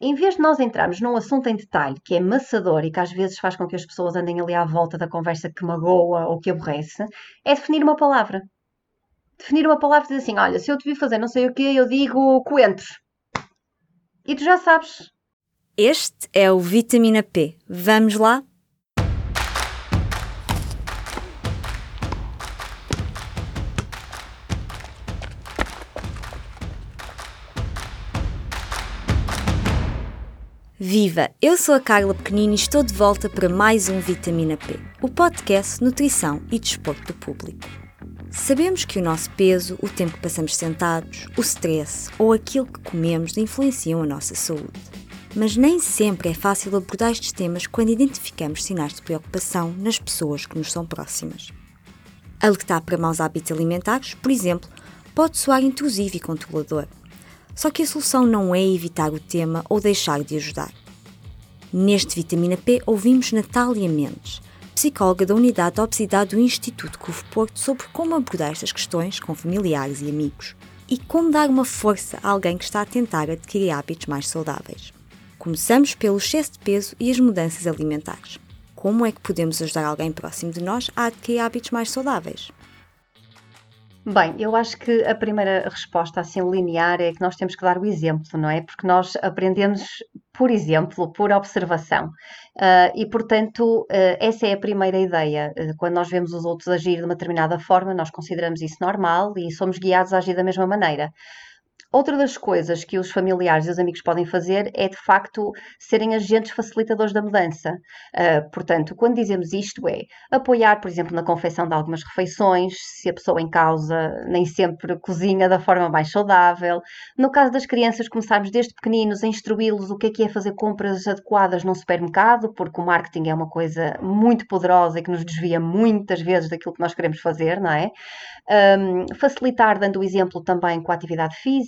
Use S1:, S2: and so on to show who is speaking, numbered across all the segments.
S1: Em vez de nós entrarmos num assunto em detalhe que é maçador e que às vezes faz com que as pessoas andem ali à volta da conversa que magoa ou que aborrece, é definir uma palavra. Definir uma palavra dizer assim: olha, se eu te vi fazer não sei o que, eu digo coentros. E tu já sabes.
S2: Este é o Vitamina P. Vamos lá? Viva! Eu sou a Carla Pequenino e estou de volta para mais um Vitamina P, o podcast Nutrição e Desporto do Público. Sabemos que o nosso peso, o tempo que passamos sentados, o stress ou aquilo que comemos influenciam a nossa saúde. Mas nem sempre é fácil abordar estes temas quando identificamos sinais de preocupação nas pessoas que nos são próximas. Alertar para maus hábitos alimentares, por exemplo, pode soar intrusivo e controlador, só que a solução não é evitar o tema ou deixar de ajudar. Neste Vitamina P ouvimos Natália Mendes, psicóloga da Unidade de Obesidade do Instituto Curvo Porto, sobre como abordar estas questões com familiares e amigos e como dar uma força a alguém que está a tentar adquirir hábitos mais saudáveis. Começamos pelo excesso de peso e as mudanças alimentares. Como é que podemos ajudar alguém próximo de nós a adquirir hábitos mais saudáveis?
S1: Bem, eu acho que a primeira resposta assim linear é que nós temos que dar o exemplo, não é? Porque nós aprendemos por exemplo, por observação. Uh, e, portanto, uh, essa é a primeira ideia. Uh, quando nós vemos os outros agir de uma determinada forma, nós consideramos isso normal e somos guiados a agir da mesma maneira. Outra das coisas que os familiares e os amigos podem fazer é, de facto, serem agentes facilitadores da mudança. Uh, portanto, quando dizemos isto, é apoiar, por exemplo, na confecção de algumas refeições, se a pessoa em causa nem sempre cozinha da forma mais saudável. No caso das crianças, começarmos desde pequeninos a instruí-los o que é que é fazer compras adequadas num supermercado, porque o marketing é uma coisa muito poderosa e que nos desvia muitas vezes daquilo que nós queremos fazer, não é? Um, facilitar dando o exemplo também com a atividade física,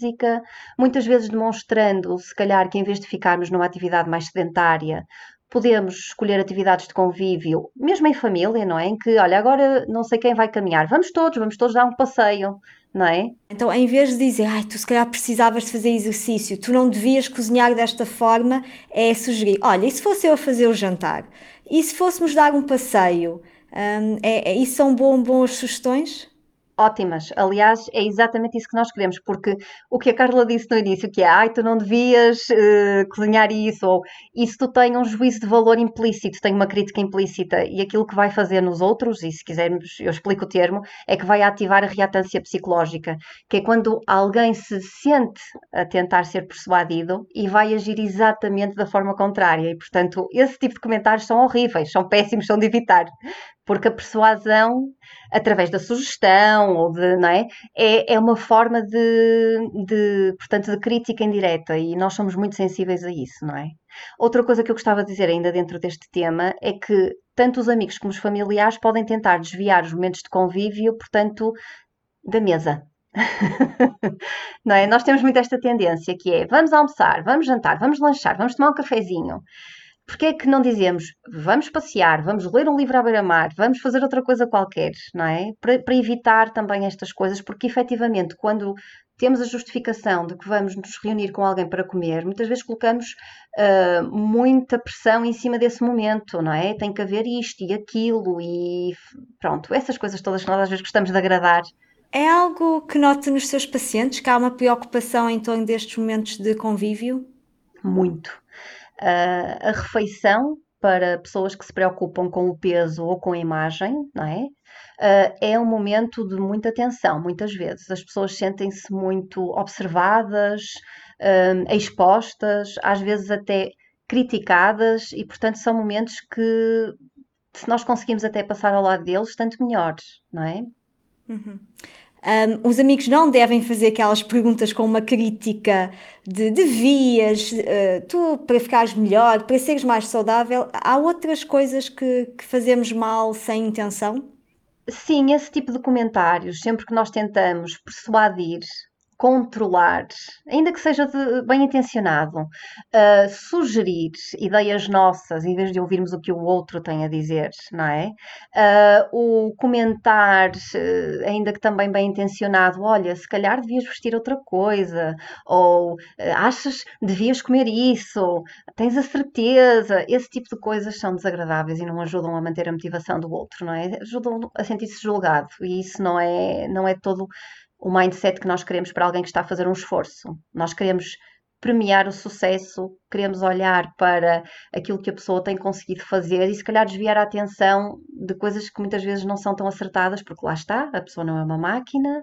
S1: muitas vezes demonstrando, se calhar, que em vez de ficarmos numa atividade mais sedentária, podemos escolher atividades de convívio, mesmo em família, não é? Em que, olha, agora não sei quem vai caminhar, vamos todos, vamos todos dar um passeio, não é?
S2: Então, em vez de dizer, ai, tu se calhar precisavas de fazer exercício, tu não devias cozinhar desta forma, é sugerir, olha, e se fosse eu a fazer o jantar? E se fôssemos dar um passeio? Um, é, é, isso são bom, boas sugestões?
S1: Ótimas. Aliás, é exatamente isso que nós queremos, porque o que a Carla disse no início, que é, ai, tu não devias uh, cozinhar isso, ou isso tu tem um juízo de valor implícito, tem uma crítica implícita, e aquilo que vai fazer nos outros, e se quisermos, eu explico o termo, é que vai ativar a reatância psicológica, que é quando alguém se sente a tentar ser persuadido e vai agir exatamente da forma contrária, e portanto, esse tipo de comentários são horríveis, são péssimos, são de evitar porque a persuasão, através da sugestão ou de, não é, é, é uma forma de, de, portanto, de crítica indireta e nós somos muito sensíveis a isso, não é? Outra coisa que eu gostava de dizer ainda dentro deste tema é que tanto os amigos como os familiares podem tentar desviar os momentos de convívio, portanto, da mesa, não é? Nós temos muito esta tendência que é vamos almoçar, vamos jantar, vamos lanchar, vamos tomar um cafezinho. Porquê é que não dizemos vamos passear, vamos ler um livro à beira-mar, vamos fazer outra coisa qualquer, não é? Para, para, evitar também estas coisas, porque efetivamente, quando temos a justificação de que vamos nos reunir com alguém para comer, muitas vezes colocamos uh, muita pressão em cima desse momento, não é? Tem que haver isto e aquilo e pronto, essas coisas todas que nós às vezes gostamos de agradar.
S2: É algo que nota nos seus pacientes que há uma preocupação em torno destes momentos de convívio?
S1: Muito uh, a refeição para pessoas que se preocupam com o peso ou com a imagem, não é? Uh, é um momento de muita tensão, muitas vezes. As pessoas sentem-se muito observadas, uh, expostas, às vezes até criticadas, e portanto são momentos que, se nós conseguimos até passar ao lado deles, tanto melhores, não é?
S2: Uhum. Um, os amigos não devem fazer aquelas perguntas com uma crítica de devias, uh, tu para ficares melhor, para seres mais saudável. Há outras coisas que, que fazemos mal sem intenção?
S1: Sim, esse tipo de comentários, sempre que nós tentamos persuadir controlar, ainda que seja de, bem intencionado, uh, sugerir ideias nossas em vez de ouvirmos o que o outro tem a dizer, não é? Uh, o comentar, uh, ainda que também bem intencionado, olha, se calhar devias vestir outra coisa, ou achas devias comer isso, tens a certeza, esse tipo de coisas são desagradáveis e não ajudam a manter a motivação do outro, não é? Ajudam a sentir-se julgado e isso não é, não é todo o mindset que nós queremos para alguém que está a fazer um esforço. Nós queremos premiar o sucesso, queremos olhar para aquilo que a pessoa tem conseguido fazer e se calhar desviar a atenção de coisas que muitas vezes não são tão acertadas, porque lá está, a pessoa não é uma máquina,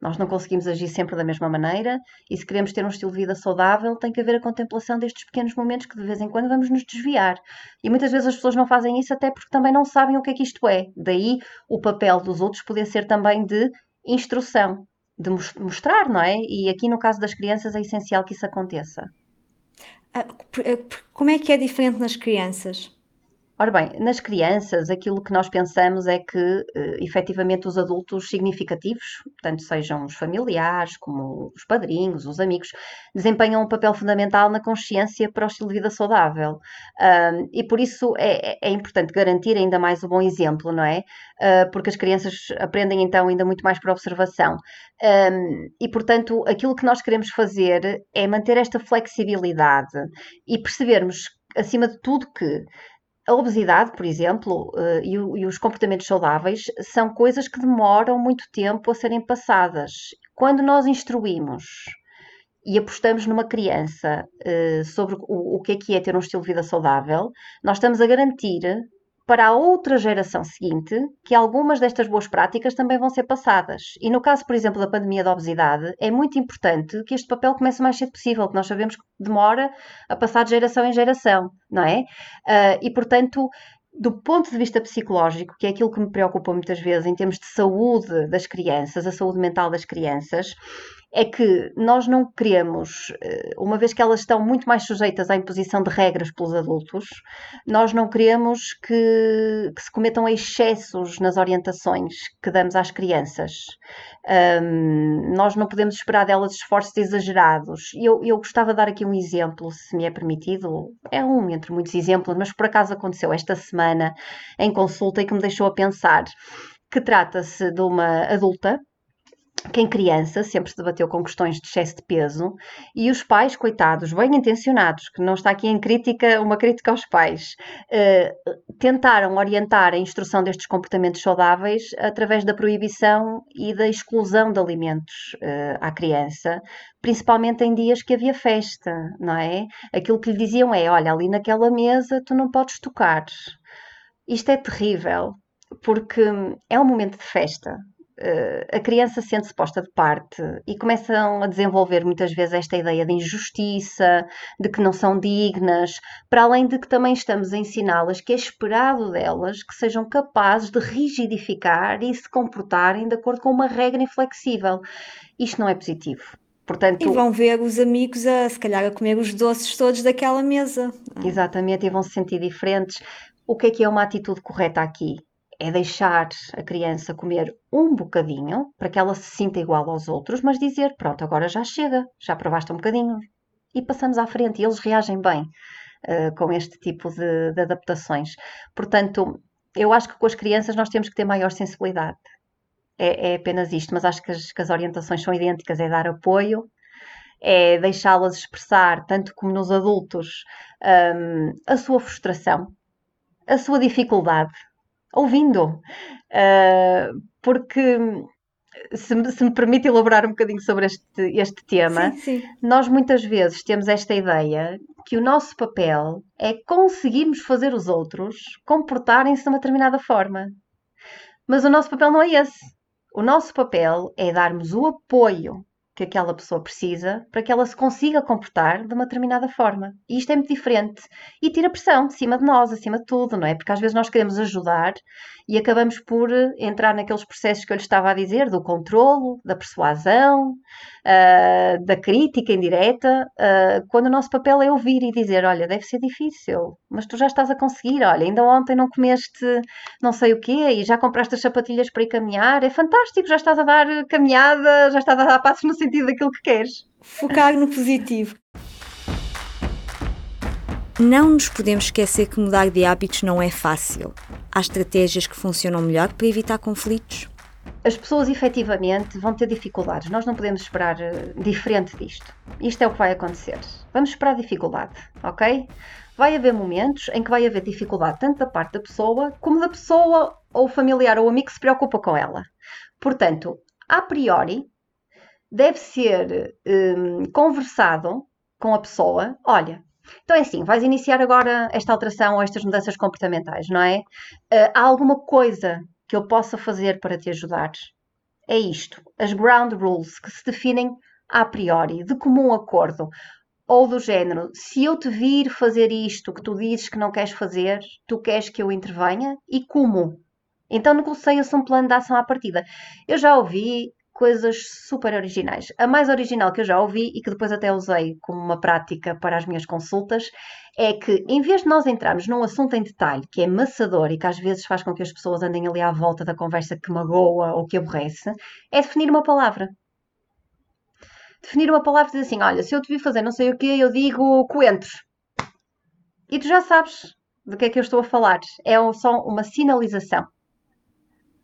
S1: nós não conseguimos agir sempre da mesma maneira e se queremos ter um estilo de vida saudável, tem que haver a contemplação destes pequenos momentos que de vez em quando vamos nos desviar. E muitas vezes as pessoas não fazem isso até porque também não sabem o que é que isto é. Daí o papel dos outros poder ser também de instrução de mostrar, não é? E aqui no caso das crianças é essencial que isso aconteça.
S2: Ah, como é que é diferente nas crianças?
S1: Ora bem, nas crianças, aquilo que nós pensamos é que, uh, efetivamente, os adultos significativos, tanto sejam os familiares, como os padrinhos, os amigos, desempenham um papel fundamental na consciência para o estilo de vida saudável. Uh, e por isso é, é, importante garantir ainda mais o bom exemplo, não é? Uh, porque as crianças aprendem então ainda muito mais por observação. Um, e, portanto, aquilo que nós queremos fazer é manter esta flexibilidade e percebermos, acima de tudo, que a obesidade, por exemplo, uh, e, os comportamentos saudáveis são coisas que demoram muito tempo a serem passadas. Quando nós instruímos e apostamos numa criança uh, sobre o, o que é que é ter um estilo de vida saudável, nós estamos a garantir para a outra geração seguinte que algumas destas boas práticas também vão ser passadas. E no caso, por exemplo, da pandemia da obesidade, é muito importante que este papel comece o mais cedo possível, que nós sabemos que demora a passar de geração em geração, não é? Uh, e, portanto, do ponto de vista psicológico, que é aquilo que me preocupa muitas vezes em termos de saúde das crianças, a saúde mental das crianças, é que nós não queremos, eh, uma vez que elas estão muito mais sujeitas à imposição de regras pelos adultos, nós não queremos que, que se cometam excessos nas orientações que damos às crianças. Um, nós não podemos esperar delas esforços exagerados. Eu, eu gostava de dar aqui um exemplo, se me é permitido. É um entre muitos exemplos, mas por acaso aconteceu esta semana em consulta e que me deixou a pensar que trata-se de uma adulta que em criança sempre se debateu com questões de excesso de peso e os pais, coitados, bem intencionados, que não está aqui em crítica, uma crítica aos pais, eh, tentaram orientar a instrução destes comportamentos saudáveis através da proibição e da exclusão de alimentos eh, à criança, principalmente em dias que havia festa, não é? Aquilo que lhe diziam é: olha, ali naquela mesa tu não podes tocar. Isto é terrível, porque é um momento de festa, a criança sente-se posta de parte e começam a desenvolver muitas vezes esta ideia de injustiça, de que não são dignas, para além de que também estamos a ensiná-las que é esperado delas que sejam capazes de rigidificar e se comportarem de acordo com uma regra inflexível. Isto não é positivo.
S2: Portanto, e vão ver os amigos a se calhar a comer os doces todos daquela mesa.
S1: Exatamente, e vão se sentir diferentes. O que é que é uma atitude correta aqui? É deixar a criança comer um bocadinho para que ela se sinta igual aos outros, mas dizer: pronto, agora já chega, já provaste um bocadinho. E passamos à frente e eles reagem bem uh, com este tipo de, de adaptações. Portanto, eu acho que com as crianças nós temos que ter maior sensibilidade. É, é apenas isto, mas acho que as, que as orientações são idênticas: é dar apoio, é deixá-las expressar, tanto como nos adultos, um, a sua frustração, a sua dificuldade ouvindo. Uh, porque se me, se me, permite elaborar um bocadinho sobre este, este tema, sim, sim. nós muitas vezes temos esta ideia que o nosso papel é conseguirmos fazer os outros comportarem-se de uma determinada forma. Mas o nosso papel não é esse. O nosso papel é darmos o apoio que aquela pessoa precisa para que ela se consiga comportar de uma determinada forma. E isto é muito diferente. E tira pressão de cima de nós, acima de tudo, não é? Porque às vezes nós queremos ajudar e acabamos por entrar naqueles processos que eu lhe estava a dizer, do controlo, da persuasão, uh, da crítica indireta, uh, quando o nosso papel é ouvir e dizer: Olha, deve ser difícil, mas tu já estás a conseguir. Olha, ainda ontem não comeste não sei o quê e já compraste as sapatilhas para ir caminhar. É fantástico, já estás a dar caminhada, já estás a dar passos no sentido daquilo que queres.
S2: Focar no positivo. Não nos podemos esquecer que mudar de hábitos não é fácil. Há estratégias que funcionam melhor para evitar conflitos?
S1: As pessoas efetivamente vão ter dificuldades. Nós não podemos esperar uh, diferente disto. Isto é o que vai acontecer. Vamos esperar dificuldade, ok? Vai haver momentos em que vai haver dificuldade tanto da parte da pessoa como da pessoa ou familiar ou amigo que se preocupa com ela. Portanto, a priori, deve ser um, conversado com a pessoa: olha, então é assim, vais iniciar agora esta alteração ou estas mudanças comportamentais, não é? Uh, há alguma coisa que eu possa fazer para te ajudar? É isto, as ground rules que se definem a priori, de comum acordo, ou do género, se eu te vir fazer isto que tu dizes que não queres fazer, tu queres que eu intervenha? E como? Então negocia-se um plano de ação à partida. Eu já ouvi coisas super originais. A mais original que eu já ouvi e que depois até usei como uma prática para as minhas consultas é que, em vez de nós entrarmos num assunto em detalhe que é maçador e que às vezes faz com que as pessoas andem ali à volta da conversa que magoa ou que aborrece, é definir uma palavra. Definir uma palavra e dizer assim: olha, se eu te vi fazer não sei o que, eu digo coentros. E tu já sabes do que é que eu estou a falar. É só uma sinalização.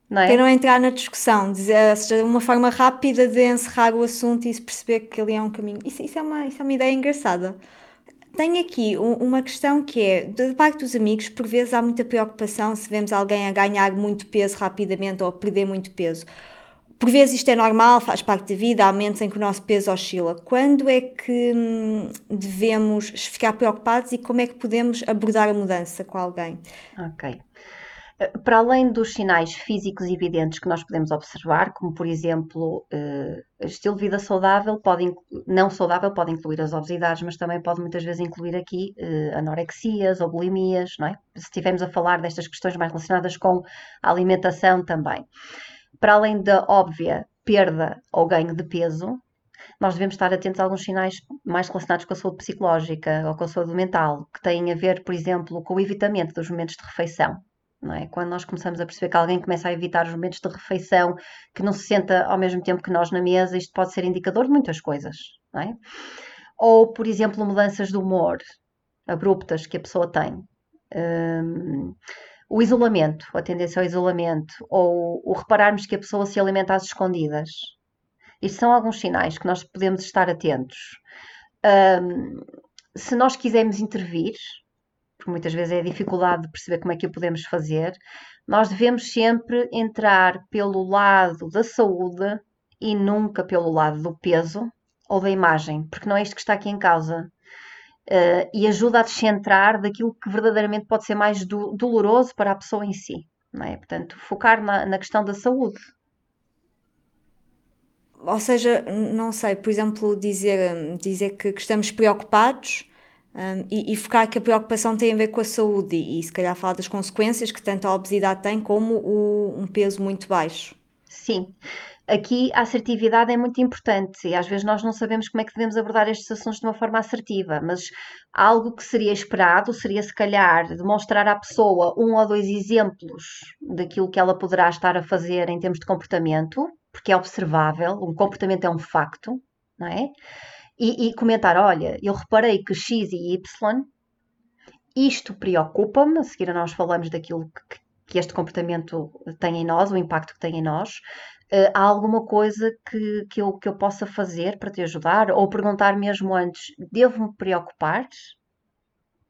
S2: Não é? Para não entrar na discussão, dizer, seja uma forma rápida de encerrar o assunto e se perceber que ali é um caminho. Isso, isso, é, uma, isso é uma ideia engraçada. Tenho aqui um, uma questão que é, de parte dos amigos, por vezes há muita preocupação se vemos alguém a ganhar muito peso rapidamente ou a perder muito peso. Por vezes isto é normal, faz parte da vida, há momentos em que o nosso peso oscila. Quando é que hum, devemos ficar preocupados e como é que podemos abordar a mudança com alguém?
S1: Ok. Para além dos sinais físicos evidentes que nós podemos observar, como por exemplo, uh, estilo de vida saudável, pode, não saudável pode incluir as obesidades, mas também pode muitas vezes incluir aqui uh, anorexias ou bulimias, não é? Se estivermos a falar destas questões mais relacionadas com a alimentação também. Para além da óbvia perda ou ganho de peso, nós devemos estar atentos a alguns sinais mais relacionados com a saúde psicológica ou com a saúde mental, que têm a ver, por exemplo, com o evitamento dos momentos de refeição não é? Quando nós começamos a perceber que alguém começa a evitar os momentos de refeição, que não se senta ao mesmo tempo que nós na mesa, isto pode ser indicador de muitas coisas, não é? Ou, por exemplo, mudanças de humor abruptas que a pessoa tem. Um, o isolamento, a tendência ao isolamento, ou o repararmos que a pessoa se alimenta às escondidas. Isto são alguns sinais que nós podemos estar atentos. Um, se nós quisermos intervir, porque muitas vezes é dificuldade de perceber como é que o podemos fazer, nós devemos sempre entrar pelo lado da saúde e nunca pelo lado do peso ou da imagem, porque não é isto que está aqui em causa. Uh, e ajuda a descentrar daquilo que verdadeiramente pode ser mais do, doloroso para a pessoa em si. Não é? Portanto, focar na, na questão da saúde.
S2: Ou seja, não sei, por exemplo, dizer, dizer que, que estamos preocupados um, e, e, focar que a preocupação tem a ver com a saúde e, e, se calhar falar das consequências que tanto a obesidade tem como o, um peso muito baixo.
S1: Sim, aqui a assertividade é muito importante e às vezes nós não sabemos como é que devemos abordar estes assuntos de uma forma assertiva, mas algo que seria esperado seria se calhar demonstrar à pessoa um ou dois exemplos daquilo que ela poderá estar a fazer em termos de comportamento, porque é observável, um comportamento é um facto, não é? E, e comentar: olha, eu reparei que X e Y, isto preocupa-me. A seguir, nós falamos daquilo que, que este comportamento tem em nós, o impacto que tem em nós. Uh, há alguma coisa que, que, eu, que eu possa fazer para te ajudar? Ou perguntar mesmo antes: devo-me preocupar?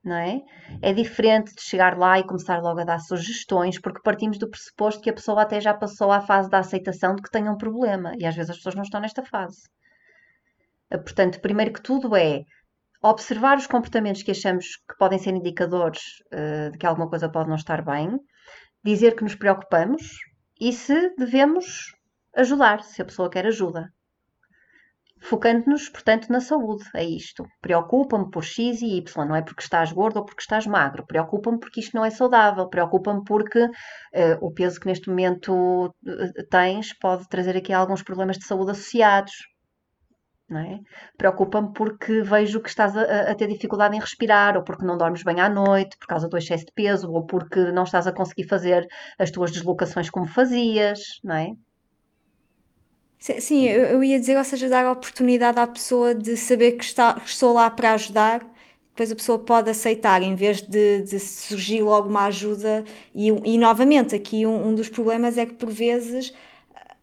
S1: Não é? é diferente de chegar lá e começar logo a dar sugestões, porque partimos do pressuposto que a pessoa até já passou à fase da aceitação de que tem um problema e às vezes as pessoas não estão nesta fase. Portanto, primeiro que tudo é observar os comportamentos que achamos que podem ser indicadores uh, de que alguma coisa pode não estar bem, dizer que nos preocupamos e se devemos ajudar, se a pessoa quer ajuda. Focando-nos, portanto, na saúde, é isto. Preocupa-me por X e Y, não é porque estás gordo ou porque estás magro. Preocupa-me porque isto não é saudável. Preocupa-me porque uh, o peso que neste momento eh, tens pode trazer aqui alguns problemas de saúde associados não é? Preocupa-me porque vejo que estás a, a, ter dificuldade em respirar, ou porque não dormes bem à noite por causa do excesso de peso, ou porque não estás a conseguir fazer as tuas deslocações como fazias, não é?
S2: Sim, eu ia dizer, ou seja, dar a oportunidade à pessoa de saber que, está, que estou lá para ajudar, depois a pessoa pode aceitar, em vez de, de surgir logo uma ajuda. E, e novamente, aqui um, um, dos problemas é que, por vezes,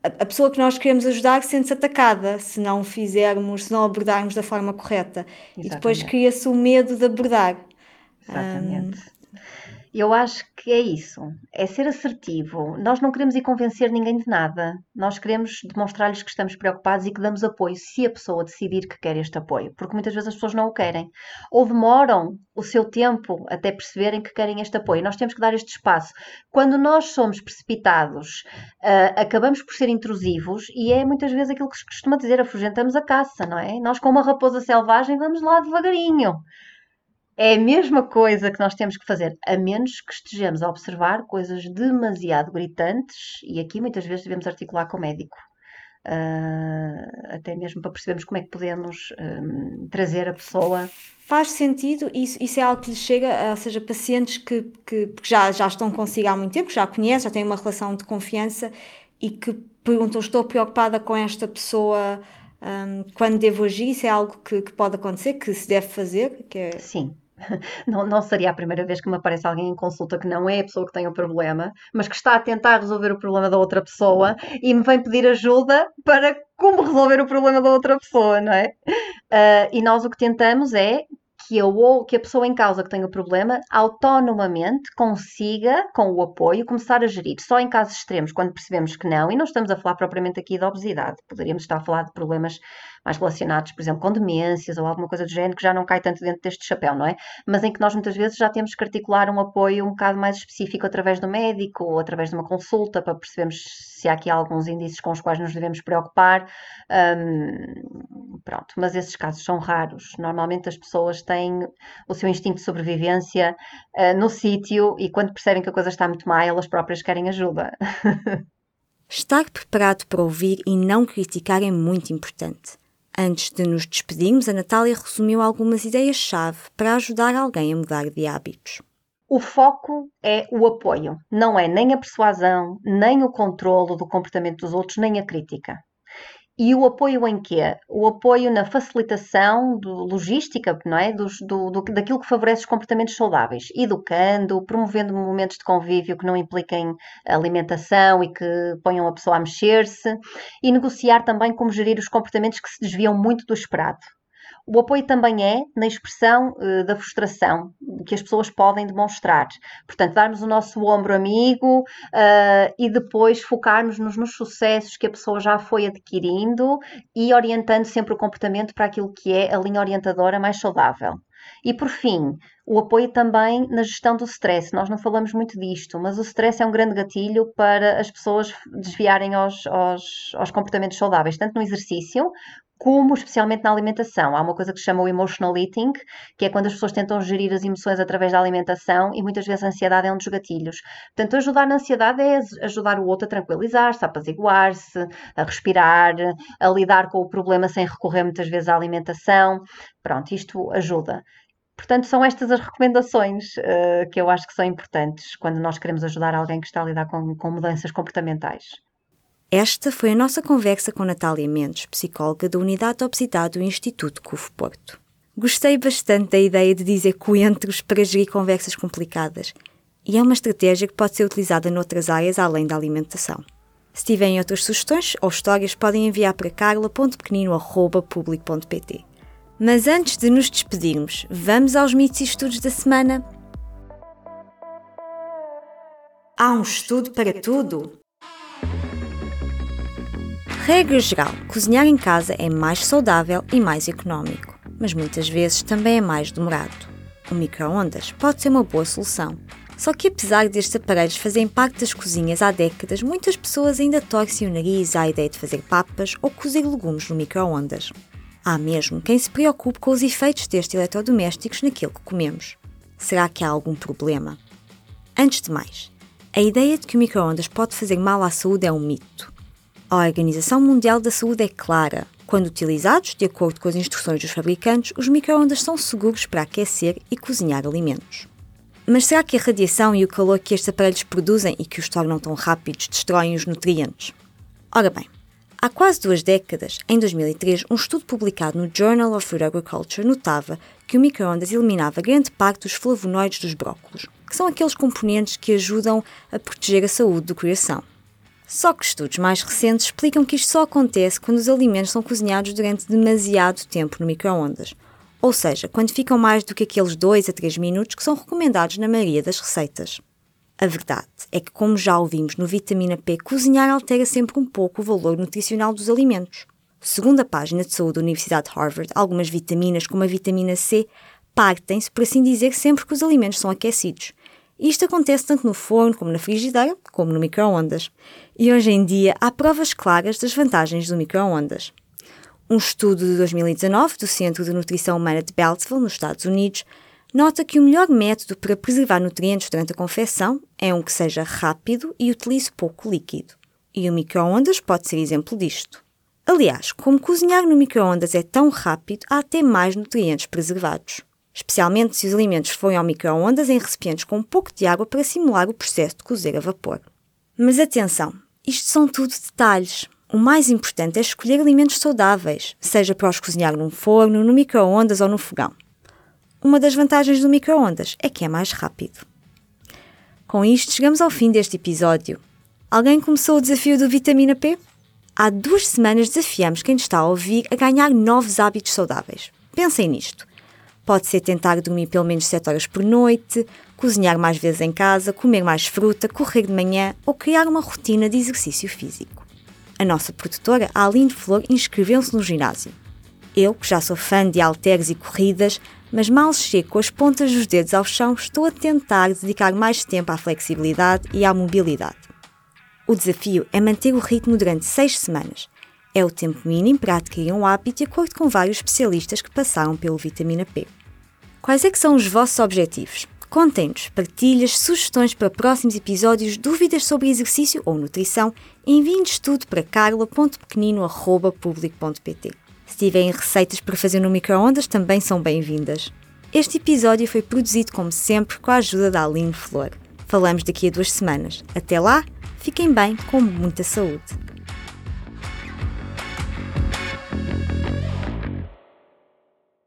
S2: a, pessoa que nós queremos ajudar sente-se atacada se não fizermos, se não abordarmos da forma correta. Exatamente. E depois cria-se o medo de abordar.
S1: Exatamente. Um, eu acho que é isso, é ser assertivo. Nós não queremos ir convencer ninguém de nada. Nós queremos demonstrar-lhes que estamos preocupados e que damos apoio se a pessoa decidir que quer este apoio, porque muitas vezes as pessoas não o querem ou demoram o seu tempo até perceberem que querem este apoio. Nós temos que dar este espaço. Quando nós somos precipitados, uh, acabamos por ser intrusivos e é muitas vezes aquilo que se costuma dizer: afugentamos a caça, não é? Nós, com uma raposa selvagem, vamos lá devagarinho. É a mesma coisa que nós temos que fazer, a menos que estejamos a observar coisas demasiado gritantes, e aqui muitas vezes devemos articular com o médico. Uh, até mesmo para percebermos como é que podemos um, trazer a pessoa.
S2: Faz sentido, isso, isso é algo que lhes chega, ou seja, pacientes que, que já, já estão consigo há muito tempo, que já conhecem, já têm uma relação de confiança e que perguntam: Estou preocupada com esta pessoa, um, quando devo agir? Isso é algo que, que pode acontecer, que se deve fazer? Que é...
S1: Sim, não, não seria a primeira vez que me aparece alguém em consulta que não é a pessoa que tem o problema, mas que está a tentar resolver o problema da outra pessoa e me vem pedir ajuda para como resolver o problema da outra pessoa, não é? Uh, e nós o que tentamos é que, eu, que a pessoa em causa que tem o problema autonomamente consiga, com o apoio, começar a gerir. Só em casos extremos, quando percebemos que não, e não estamos a falar propriamente aqui de obesidade, poderíamos estar a falar de problemas mais relacionados, por exemplo, com demências ou alguma coisa do género que já não cai tanto dentro deste chapéu, não é? Mas em que nós muitas vezes já temos que articular um apoio um bocado mais específico através do médico ou através de uma consulta para percebermos se há aqui alguns indícios com os quais nos devemos preocupar. Um, pronto, mas esses casos são raros. Normalmente as pessoas têm o seu instinto de sobrevivência uh, no sítio e quando percebem que a coisa está muito má, elas próprias querem ajuda.
S2: Estar preparado para ouvir e não criticar é muito importante. Antes de nos despedirmos, a Natália resumiu algumas ideias-chave para ajudar alguém a mudar de hábitos.
S1: O foco é o apoio, não é nem a persuasão, nem o controlo do comportamento dos outros, nem a crítica. E o apoio em quê? O apoio na facilitação do, logística, não é? Dos, do, do, daquilo que favorece os comportamentos saudáveis, educando, promovendo momentos de convívio que não impliquem alimentação e que ponham a pessoa a mexer-se, e negociar também como gerir os comportamentos que se desviam muito do esperado. O apoio também é na expressão uh, da frustração que as pessoas podem demonstrar. Portanto, darmos o nosso ombro amigo uh, e depois focarmos-nos nos sucessos que a pessoa já foi adquirindo e orientando sempre o comportamento para aquilo que é a linha orientadora mais saudável. E por fim, o apoio também na gestão do stress. Nós não falamos muito disto, mas o stress é um grande gatilho para as pessoas desviarem aos, aos, aos comportamentos saudáveis, tanto no exercício como especialmente na alimentação. Há uma coisa que se chama o emotional eating, que é quando as pessoas tentam gerir as emoções através da alimentação e muitas vezes a ansiedade é um dos gatilhos. Portanto, ajudar na ansiedade é ajudar o outro a tranquilizar-se, a apaziguar-se, a respirar, a lidar com o problema sem recorrer muitas vezes à alimentação. Pronto, isto ajuda. Portanto, são estas as recomendações uh, que eu acho que são importantes quando nós queremos ajudar alguém que está a lidar com, com mudanças comportamentais.
S2: Esta foi a nossa conversa com Natália Mendes, psicóloga da Unidade de Obesidade do Instituto CUF Porto. Gostei bastante da ideia de dizer coentros para gerir conversas complicadas, e é uma estratégia que pode ser utilizada noutras áreas além da alimentação. Se tiverem outras sugestões ou histórias, podem enviar para carla.pequenino.public.pt. Mas antes de nos despedirmos, vamos aos mitos e estudos da semana. Há um estudo para tudo! Regra geral, cozinhar em casa é mais saudável e mais económico, mas muitas vezes também é mais demorado. O micro-ondas pode ser uma boa solução. Só que apesar destes aparelhos fazerem parte das cozinhas há décadas, muitas pessoas ainda torcem o nariz à ideia de fazer papas ou cozer legumes no micro-ondas. Há mesmo quem se preocupe com os efeitos destes eletrodomésticos naquilo que comemos. Será que há algum problema? Antes de mais, a ideia de que o micro-ondas pode fazer mal à saúde é um mito. A Organização Mundial da Saúde é clara. Quando utilizados de acordo com as instruções dos fabricantes, os microondas são seguros para aquecer e cozinhar alimentos. Mas será que a radiação e o calor que estes aparelhos produzem e que os tornam tão rápidos destroem os nutrientes? Ora bem, Há quase duas décadas, em 2003, um estudo publicado no Journal of Food Agriculture notava que o microondas eliminava grande parte dos flavonoides dos brócolos, que são aqueles componentes que ajudam a proteger a saúde do coração. Só que estudos mais recentes explicam que isto só acontece quando os alimentos são cozinhados durante demasiado tempo no microondas, ou seja, quando ficam mais do que aqueles 2 a 3 minutos que são recomendados na maioria das receitas. A verdade é que, como já ouvimos no Vitamina P, cozinhar altera sempre um pouco o valor nutricional dos alimentos. Segundo a página de saúde da Universidade de Harvard, algumas vitaminas, como a vitamina C, partem-se, por assim dizer, sempre que os alimentos são aquecidos. Isto acontece tanto no forno, como na frigideira, como no micro-ondas. E hoje em dia há provas claras das vantagens do micro-ondas. Um estudo de 2019 do Centro de Nutrição Humana de Beltsville, nos Estados Unidos, nota que o melhor método para preservar nutrientes durante a confecção é um que seja rápido e utilize pouco líquido. E o micro-ondas pode ser exemplo disto. Aliás, como cozinhar no micro-ondas é tão rápido, há até mais nutrientes preservados. Especialmente se os alimentos forem ao micro-ondas em recipientes com um pouco de água para simular o processo de cozer a vapor. Mas atenção, isto são tudo detalhes. O mais importante é escolher alimentos saudáveis, seja para os cozinhar num forno, no micro-ondas ou no fogão. Uma das vantagens do micro-ondas é que é mais rápido. Com isto, chegamos ao fim deste episódio. Alguém começou o desafio do Vitamina P? Há duas semanas desafiamos quem está a ouvir a ganhar novos hábitos saudáveis. Pensem nisto. Pode ser tentar dormir pelo menos 7 horas por noite, cozinhar mais vezes em casa, comer mais fruta, correr de manhã ou criar uma rotina de exercício físico. A nossa produtora, Aline Flor, inscreveu-se no ginásio. Eu, que já sou fã de halteres e corridas, mas mal chego com as pontas dos dedos ao chão, estou a tentar dedicar mais tempo à flexibilidade e à mobilidade. O desafio é manter o ritmo durante seis semanas. É o tempo mínimo para adquirir um hábito de acordo com vários especialistas que passaram pelo vitamina P. Quais é que são os vossos objetivos? Contem-nos, partilhas, sugestões para próximos episódios, dúvidas sobre exercício ou nutrição, enviem-nos tudo para carla.pequenino.public.pt. Se tiverem receitas para fazer no micro-ondas, também são bem-vindas. Este episódio foi produzido, como sempre, com a ajuda da Aline Flor. Falamos daqui a duas semanas. Até lá, fiquem bem, com muita saúde.